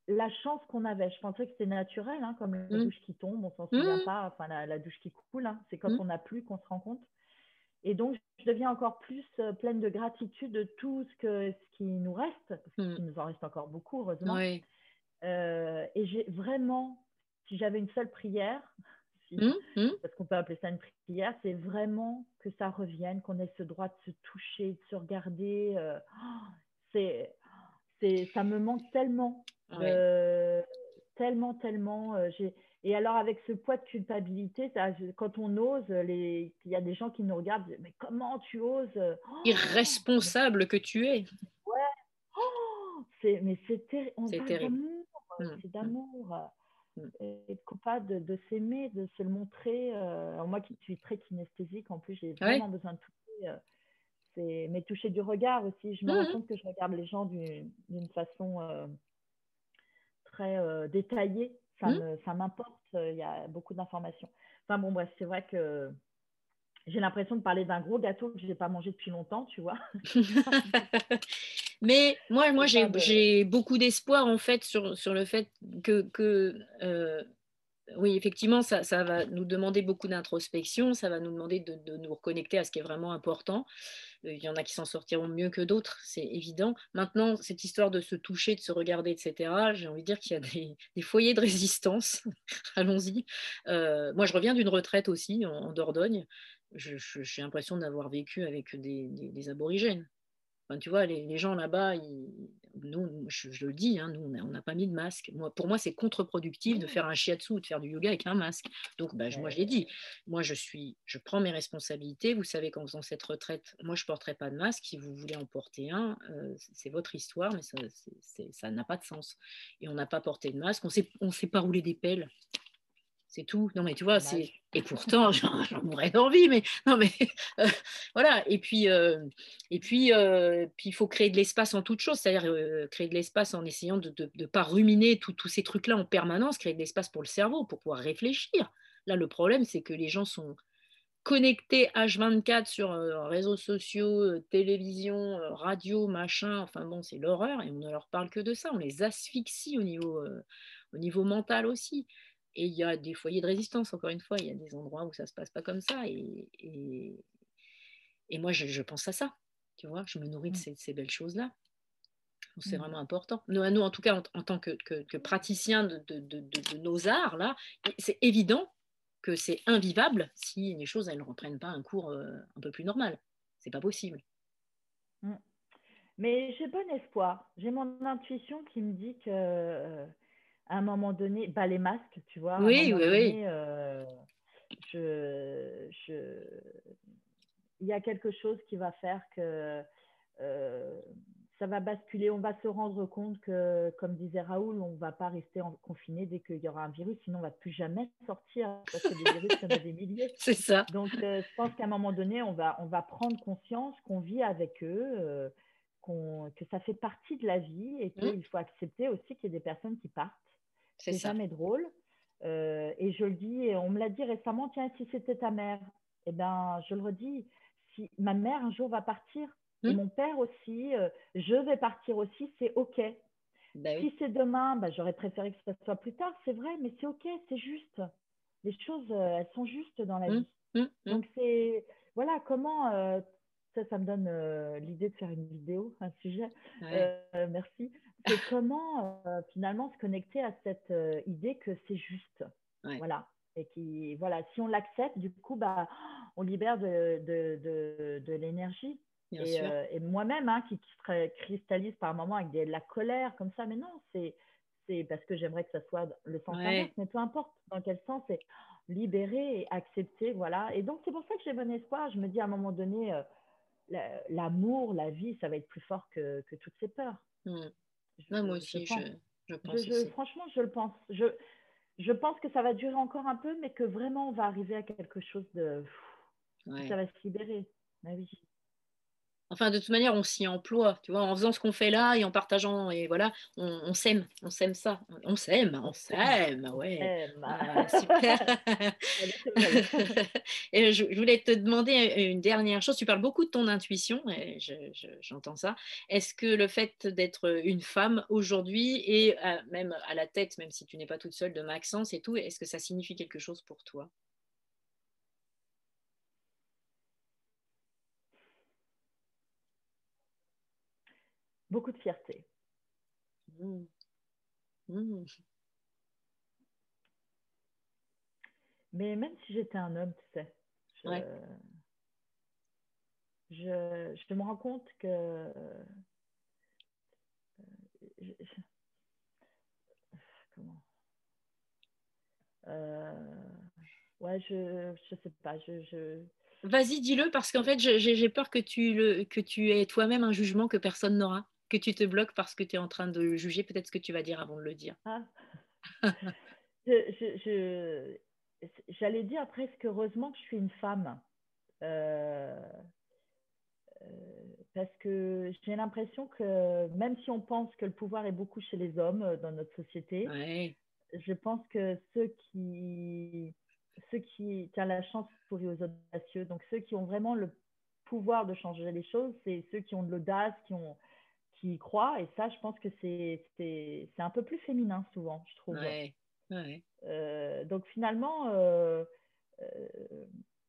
la chance qu'on avait. Je pensais que c'était naturel, hein, comme la mm. douche qui tombe, on s'en souvient pas, enfin la, douche qui coule, hein. c'est quand on n'a plus qu'on se rend compte. Et donc, je deviens encore plus euh, pleine de gratitude de tout ce, que, ce qui nous reste, parce qu'il nous en reste encore beaucoup, heureusement. Et j'ai vraiment si j'avais une seule prière, mmh, mmh. parce qu'on peut appeler ça une prière, c'est vraiment que ça revienne, qu'on ait ce droit de se toucher, de se regarder. Euh, c'est, c'est, ça me manque tellement, euh, tellement, tellement. Euh, et alors avec ce poids de culpabilité, quand on ose, il y a des gens qui nous regardent, mais comment tu oses Irresponsable que tu es. Ouais. Oh, c'est, mais c'est, c'est terrible. Mmh, c'est d'amour. Mm. être capable de, s'aimer, de se le montrer. Euh, moi qui suis très kinesthésique, en plus, j'ai vraiment besoin de toucher. Euh, mais toucher du regard aussi. Je me rends compte que je regarde les gens d'une façon euh, très détaillée. Ça m'importe. Il y a beaucoup d'informations. Enfin bon, bref, c'est vrai que j'ai l'impression de parler d'un gros gâteau que je n'ai pas mangé depuis longtemps, tu vois. Mais moi, moi j'ai beaucoup d'espoir en fait sur, sur, le fait que, que euh, oui, effectivement, ça, ça, va nous demander beaucoup d'introspection, ça va nous demander de, de, nous reconnecter à ce qui est vraiment important. Euh, il y en a qui s'en sortiront mieux que d'autres, c'est évident. Maintenant, cette histoire de se toucher, de se regarder, etc., j'ai envie de dire qu'il y a des, des, foyers de résistance. Allons-y. Euh, moi, je reviens d'une retraite aussi en, Dordogne. J'ai l'impression d'avoir vécu avec des, des, des aborigènes tu vois, les, gens là-bas, nous, je, le dis, hein, nous, on n'a pas mis de masque. Moi, pour moi, c'est contre-productif de faire un shiatsu ou de faire du yoga avec un masque. Donc, bah, moi, je l'ai dit. Moi, je suis, je prends mes responsabilités. Vous savez qu'en faisant cette retraite, moi, je ne porterai pas de masque. Si vous voulez en porter un, euh, c'est votre histoire, mais ça n'a pas de sens. Et on n'a pas porté de masque. On ne sait pas rouler des pelles. C'est tout. Non, mais tu vois, c'est. Et pourtant, j'en mourrais d'envie, mais non, mais euh, voilà. Et puis, euh, et puis, euh, puis, il faut créer de l'espace en toute chose, c'est-à-dire créer de l'espace en essayant de ne pas ruminer tous ces trucs-là en permanence, créer de l'espace pour le cerveau, pour pouvoir réfléchir. Là, le problème, c'est que les gens sont connectés H24 sur réseaux sociaux, télévision, radio, machin. Enfin bon, c'est l'horreur et on ne leur parle que de ça. On les asphyxie au niveau, au niveau mental aussi. Et il y a des foyers de résistance, encore une fois, il y a des endroits où ça ne se passe pas comme ça. Et, et, moi, je, pense à ça, tu vois, je me nourris de mmh. ces, belles choses-là. C'est mmh. vraiment important. Nous, nous, en tout cas, en, tant que, que, praticiens de, de, de, nos arts, là, c'est évident que c'est invivable si les choses elles ne reprennent pas un cours euh, un peu plus normal. C'est pas possible. Mmh. Mais j'ai bon espoir. J'ai mon intuition qui me dit que euh, à un moment donné, bah, les masques, tu vois. Oui, oui, oui. Euh, je, je... Il y a quelque chose qui va faire que euh, ça va basculer. On va se rendre compte que, comme disait Raoul, on ne va pas rester confiné dès qu'il y aura un virus, sinon on ne va plus jamais sortir parce que des virus, il y en a des milliers. C'est ça. Donc, euh, je pense qu'à un moment donné, on va, on va prendre conscience qu'on vit avec eux. que ça fait partie de la vie et mmh. qu'il faut accepter aussi qu'il y ait des personnes qui partent c'est jamais drôle. Euh, et je le dis, et on me l'a dit récemment, tiens, si c'était ta mère, eh ben, je le redis, si ma mère un jour va partir, et hmm. mon père aussi, euh, je vais partir aussi, c'est OK. Ben si c'est demain, ben, j'aurais préféré que ça soit plus tard, c'est vrai, mais c'est OK, c'est juste. Les choses, euh, elles sont justes dans la hmm. vie. Hmm. Donc, c'est, voilà, comment, ça, ça me donne l'idée de faire une vidéo, un sujet. merci c'est comment euh, finalement se connecter à cette euh, idée que c'est juste. Voilà. Et qui, voilà, si on l'accepte, du coup, bah, on libère de, de, de, de l'énergie. Et, euh, et moi-même, hein, qui, se cristallise par moments avec de la colère, comme ça, mais non, c'est parce que j'aimerais que ça soit le sens inverse, mais peu importe dans quel sens, c'est libérer et accepter, voilà. Et donc, c'est pour ça que j'ai bon espoir. Je me dis à un moment donné, l'amour, la vie, ça va être plus fort que, que toutes ces peurs. Mmh moi aussi, je, je, pense. franchement, je le pense. Je, je pense que ça va durer encore un peu, mais que vraiment, on va arriver à quelque chose de. Ça va se libérer. Ma vie. Enfin, de toute manière, on s'y emploie, tu vois, en faisant ce qu'on fait là et en partageant, et voilà, on, s'aime, on s'aime ça, on s'aime, on s'aime, ouais. Ah, super. et je, voulais te demander une dernière chose. Tu parles beaucoup de ton intuition, et j'entends ça. Est-ce que le fait d'être une femme aujourd'hui et même à la tête, même si tu n'es pas toute seule, de Maxence et tout, est-ce que ça signifie quelque chose pour toi? Beaucoup de fierté. Mmh. Mmh. Mais même si j'étais un homme, tu sais, je, je, me rends compte que euh, comment? Euh, ouais je je sais pas je, je... vas-y dis-le parce qu'en fait j'ai peur que tu le que tu aies toi-même un jugement que personne n'aura que tu te bloques parce que tu es en train de juger peut-être ce que tu vas dire avant de le dire. Ah. J'allais dire presque heureusement que je suis une femme. Euh, euh, parce que j'ai l'impression que même si on pense que le pouvoir est beaucoup chez les hommes euh, dans notre société, je pense que ceux qui, ceux qui, ont la chance pour aux audacieux, donc ceux qui ont vraiment le pouvoir de changer les choses, c'est ceux qui ont de l'audace, qui ont, qui y croient. Et ça, je pense que c'est un peu plus féminin souvent, je trouve. Euh, donc finalement, euh, euh,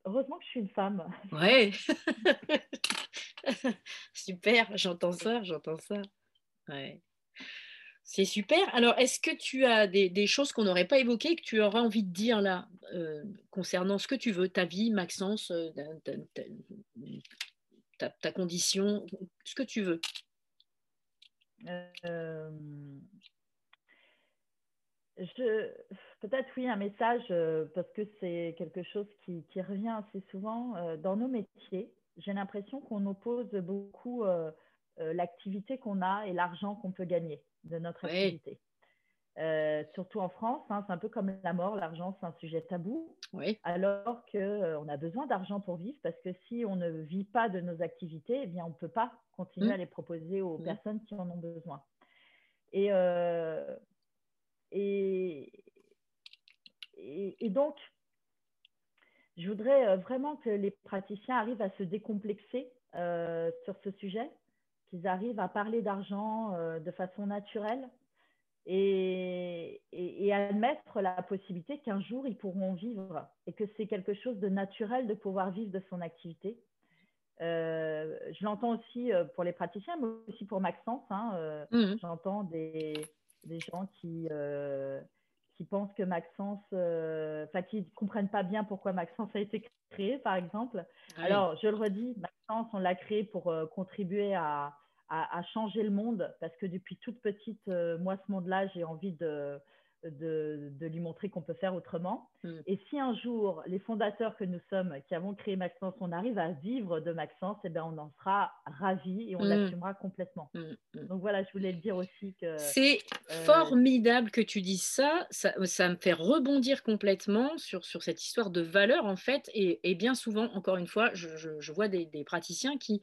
heureusement que je suis une femme. Ouais. super, j'entends ça, j'entends ça. Ouais. C'est super. Alors, est-ce que tu as des, des choses qu'on n'aurait pas évoquées que tu auras envie de dire là, concernant ce que tu veux, ta vie, Maxence, ta, ta, condition, ce que tu veux? Peut-être oui, un message, parce que c'est quelque chose qui, qui, revient assez souvent dans nos métiers. J'ai l'impression qu'on oppose beaucoup l'activité qu'on a et l'argent qu'on peut gagner de notre activité. Euh, surtout en France, hein, c'est un peu comme la mort, l'argent c'est un sujet tabou, alors qu'on euh, a besoin d'argent pour vivre, parce que si on ne vit pas de nos activités, eh bien, on ne peut pas continuer mmh. à les proposer aux mmh. personnes qui en ont besoin. Et, euh, et, et, donc, je voudrais vraiment que les praticiens arrivent à se décomplexer sur ce sujet, qu'ils arrivent à parler d'argent de façon naturelle et, et, admettre la possibilité qu'un jour ils pourront vivre et que c'est quelque chose de naturel de pouvoir vivre de son activité. Euh, je l'entends aussi euh, pour les praticiens, mais aussi pour Maxence. Hein, euh, mmh. J'entends des, des, gens qui, qui pensent que Maxence, enfin qui ne comprennent pas bien pourquoi Maxence a été créé, par exemple. Ah Alors, je le redis, Maxence, on l'a créé pour contribuer à, à, changer le monde parce que depuis toute petite, euh, moi, ce monde-là, j'ai envie de, de, de, lui montrer qu'on peut faire autrement. Mm. Et si un jour, les fondateurs que nous sommes, qui avons créé Maxence, on arrive à vivre de Maxence, eh bien, on en sera ravis et on mm. l'assumera complètement. Mm, Donc voilà, je voulais le dire aussi que... C'est euh, formidable que tu dises ça. ça. ça. me fait rebondir complètement sur, sur cette histoire de valeur, en fait. Et, et bien souvent, encore une fois, je, je, je vois des, des praticiens qui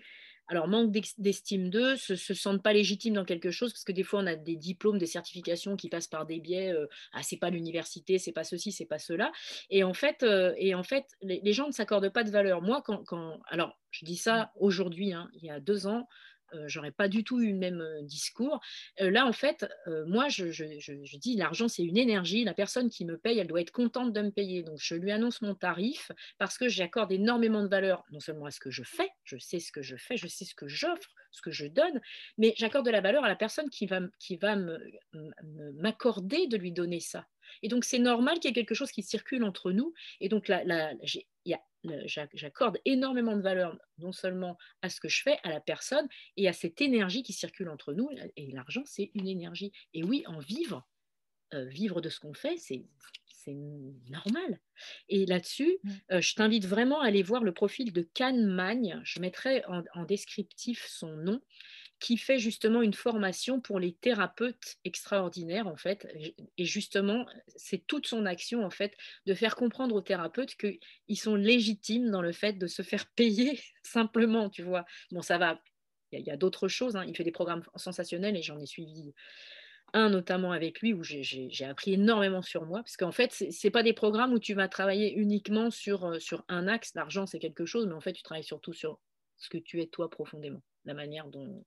alors manque d'estime d'eux, se, se sentent pas légitimes dans quelque chose parce que des fois on a des diplômes, des certifications qui passent par des biais, euh, ah c'est pas l'université, c'est pas ceci, c'est pas cela, et en fait, euh, et en fait les, gens ne s'accordent pas de valeur. Moi quand, quand, alors je dis ça mmh. aujourd'hui, hein, il y a deux ans, j'aurais pas du tout eu le même euh, discours. Euh, là, en fait, moi, je, dis l'argent, c'est une énergie. La personne qui me paye, elle doit être contente de me payer. Donc, je lui annonce mon tarif parce que j'accorde énormément de valeur, non seulement à ce que je fais, je sais ce que je fais, je sais ce que j'offre, ce que je donne, mais j'accorde de la valeur à la personne qui va m'accorder de lui donner ça. Et donc, c'est normal qu'il y ait quelque chose qui circule entre nous. Et donc, j'accorde énormément de valeur non seulement à ce que je fais, à la personne et à cette énergie qui circule entre nous. Et l'argent, c'est une énergie. Et oui, en vivre, euh, vivre de ce qu'on fait, c'est normal. Et là-dessus, mmh. euh, je t'invite vraiment à aller voir le profil de Can Magne. Je mettrai en descriptif son nom qui fait justement une formation pour les thérapeutes extraordinaires en fait. Et justement, c'est toute son action en fait de faire comprendre aux thérapeutes qu'ils sont légitimes dans le fait de se faire payer simplement, tu vois. Bon, ça va. Il y a, d'autres choses. Hein. Il fait des programmes sensationnels et j'en ai suivi un notamment avec lui où j'ai appris énormément sur moi parce qu'en fait c'est pas des programmes où tu vas travailler uniquement sur, euh, sur un axe l'argent c'est quelque chose mais en fait tu travailles surtout sur ce que tu es toi profondément la manière dont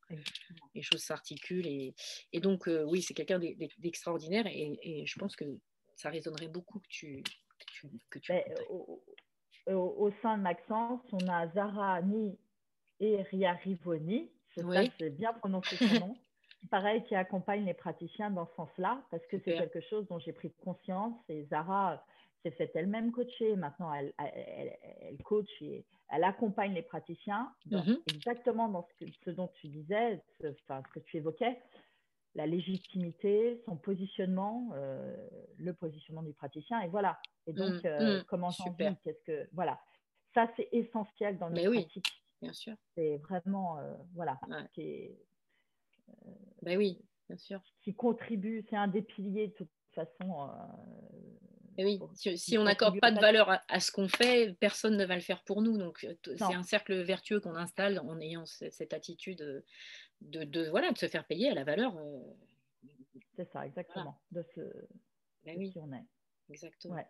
les choses s'articulent. Et, et, donc, euh, oui, c'est quelqu'un d'extraordinaire et, je pense que ça résonnerait beaucoup que tu. Que tu, ben, au, sein de Maxence, on a Zara Ni et Ria Rivoni. Je sais bien prononcer son nom. Pareil, qui accompagne les praticiens dans ce sens-là, parce que c'est quelque chose dont j'ai pris conscience. Et Zara s'est fait elle-même coacher. Maintenant, elle, elle, elle, coach et elle accompagne les praticiens mhm. exactement dans ce, dont tu disais, ce, enfin, ce que tu évoquais, la légitimité, son positionnement, euh, le positionnement du praticien, et voilà. Et donc, mm, euh, mm, comment j'en vis, qu'est-ce que. Voilà. Ça, c'est essentiel dans notre oui, Bien sûr. C'est vraiment, euh, voilà, qui ben oui, bien sûr. Qui contribue, c'est un des piliers de toute façon oui, si, on n'accorde pas de valeur à, ce qu'on fait, personne ne va le faire pour nous. Donc, euh, c'est un cercle vertueux qu'on installe en ayant cette attitude de, voilà, de se faire payer à la valeur. Euh, c'est ça, exactement. De ce ben oui. on est. Exactement. Ouais.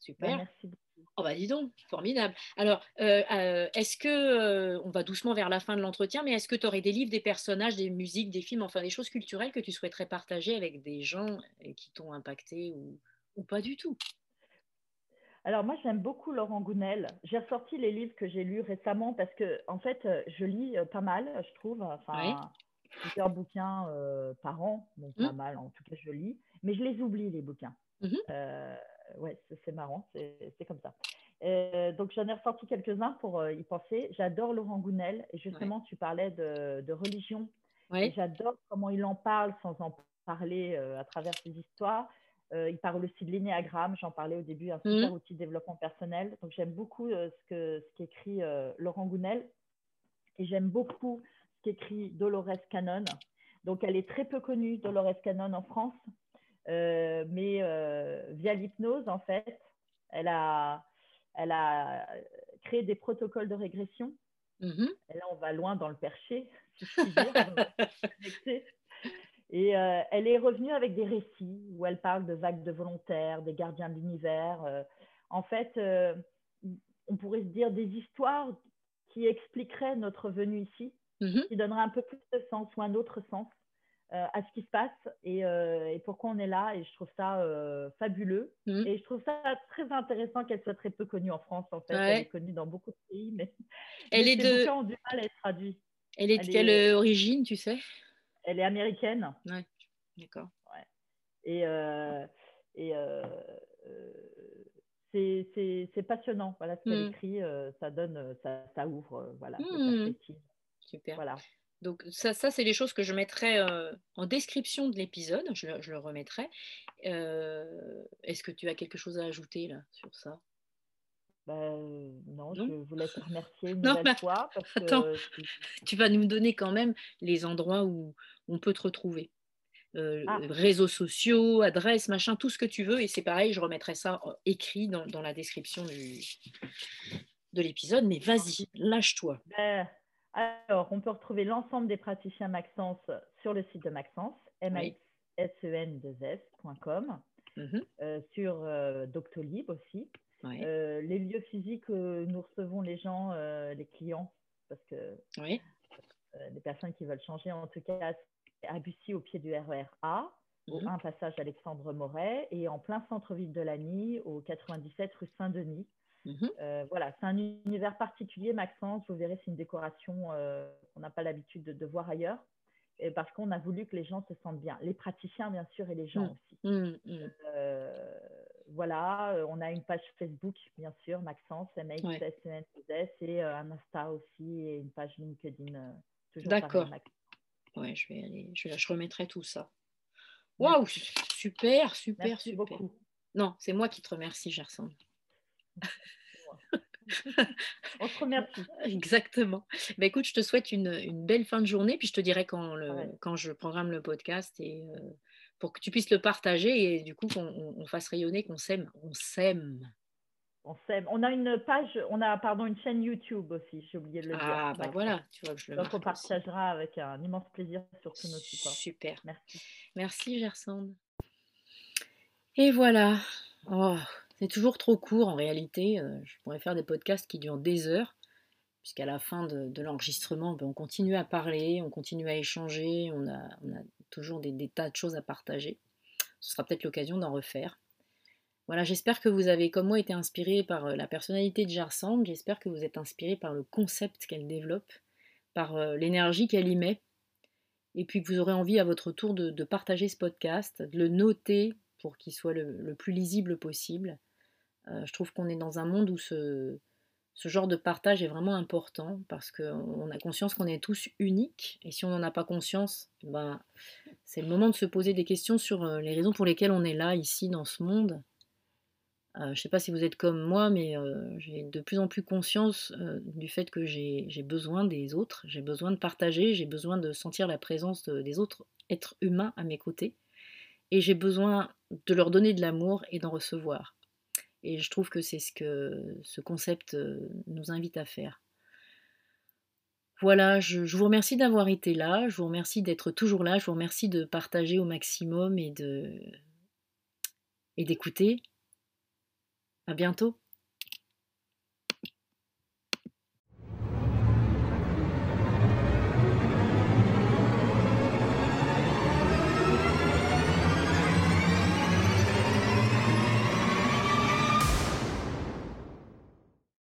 Super. Ben, merci beaucoup. Oh bah dis donc, formidable. Alors, euh, est-ce que, on va doucement vers la fin de l'entretien, mais est-ce que tu aurais des livres, des personnages, des musiques, des films, enfin des choses culturelles que tu souhaiterais partager avec des gens qui t'ont impacté ou, ou pas du tout alors moi j'aime beaucoup Laurent Gounel. J'ai ressorti les livres que j'ai lus récemment parce que en fait euh, je lis euh, pas mal, je trouve. Enfin, plusieurs bouquins euh, par an, donc pas mmh. mal. En tout cas je lis, mais je les oublie les bouquins. Mmh ouais, c'est marrant, c'est comme ça. donc j'en ai ressorti quelques-uns pour y penser. J'adore Laurent Gounel et justement tu parlais de, de religion J'adore comment il en parle sans en parler à travers ses histoires. Il parle aussi de l'énéagramme, j'en parlais au début, un super mmh. outil de développement personnel. Donc j'aime beaucoup ce que ce qu'écrit Laurent Gounel. Et j'aime beaucoup ce qu'écrit Dolores Cannon. Donc elle est très peu connue, Dolores Cannon, en France. mais via l'hypnose, en fait, elle a, elle a créé des protocoles de régression. Mmh Et là, on va loin dans le perché, si je puis dire. Et euh, elle est revenue avec des récits où elle parle de vagues de volontaires, des gardiens de l'univers. Euh. en fait, euh, on pourrait se dire des histoires qui expliqueraient notre venue ici, mmh qui donneraient un peu plus de sens ou un autre sens. À ce qui se passe et, pourquoi on est là. Et je trouve ça fabuleux. Mmh. Et je trouve ça très intéressant qu'elle soit très peu connue en France. En fait, elle est connue dans beaucoup de pays, mais elle est de. Ont du mal à être traduit. Elle est de quelle origine, tu sais? Elle est américaine. Ouais, d'accord. Ouais. Et, et c'est passionnant. Voilà ce qu'elle mmh. écrit, ça donne, ça, ça ouvre, voilà, mmh. Super. Voilà. Donc ça, ça c'est les choses que je mettrai euh, en description de l'épisode, je, le remettrai. Euh, est-ce que tu as quelque chose à ajouter là sur ça? Ben, non, je voulais te remercier une nouvelle fois. attends, tu vas nous donner quand même les endroits où on peut te retrouver. Euh, ah. Réseaux sociaux, adresses, machin, tout ce que tu veux. Et c'est pareil, je remettrai ça écrit dans, la description de l'épisode. Mais vas-y, lâche-toi. Ben, alors, on peut retrouver l'ensemble des praticiens Maxence sur le site de Maxence, maxen2s.com, mhm. euh, sur euh, Doctolib aussi. Euh, les lieux physiques où nous recevons les gens, les clients, parce que les personnes qui veulent changer, en tout cas, à Bussy, au pied du RER A, au 1 mhm. passage Alexandre Moret, et en plein centre-ville de Lagny, au 97 rue Saint-Denis. Mhm. Euh, voilà, c'est un univers particulier, Maxence. Vous verrez, c'est une décoration euh, qu'on n'a pas l'habitude de, voir ailleurs. Et parce qu'on a voulu que les gens se sentent bien. Les praticiens, bien sûr, et les gens mm. aussi. Mm. Euh, voilà, on a une page Facebook, bien sûr, Maxence, m s et un Insta aussi, et une page LinkedIn. D'accord. Ouais, je vais aller, je, je remettrai tout ça. Waouh, super, super, Merci super. beaucoup. Non, c'est moi qui te remercie, Gerson. On se remercie. Exactement. Bah, écoute, je te souhaite une, belle fin de journée, puis je te dirai quand, le, quand je programme le podcast et euh, pour que tu puisses le partager et du coup qu'on fasse rayonner, qu'on s'aime. On s'aime. On s'aime. On a une page, on a pardon une chaîne YouTube aussi. J'ai oublié de le dire. Ah bah voilà, tu vois que je le. Donc on partagera avec un immense plaisir sur tous nos supports. Super. Merci. Merci Gersande. Et voilà. Oh. C'est toujours trop court en réalité. Euh, je pourrais faire des podcasts qui durent des heures, puisqu'à la fin de, l'enregistrement, ben, on continue à parler, on continue à échanger, on a, toujours des, tas de choses à partager. Ce sera peut-être l'occasion d'en refaire. Voilà, j'espère que vous avez, comme moi, été inspiré par euh, la personnalité de Jarsand. J'espère que vous êtes inspiré par le concept qu'elle développe, par euh, l'énergie qu'elle y met. Et puis que vous aurez envie à votre tour de, partager ce podcast, de le noter pour qu'il soit le, plus lisible possible. Euh, je trouve qu'on est dans un monde où ce, genre de partage est vraiment important parce qu'on a conscience qu'on est tous uniques et si on n'en a pas conscience, ben, c'est le moment de se poser des questions sur euh, les raisons pour lesquelles on est là, ici, dans ce monde. Euh, je ne sais pas si vous êtes comme moi, mais j'ai de plus en plus conscience du fait que j'ai besoin des autres, j'ai besoin de partager, j'ai besoin de sentir la présence des autres êtres humains à mes côtés, et j'ai besoin de leur donner de l'amour et d'en recevoir. Et je trouve que c'est ce que ce concept euh, nous invite à faire. Voilà, je, vous remercie d'avoir été là, je vous remercie d'être toujours là, je vous remercie de partager au maximum et de et d'écouter. À bientôt.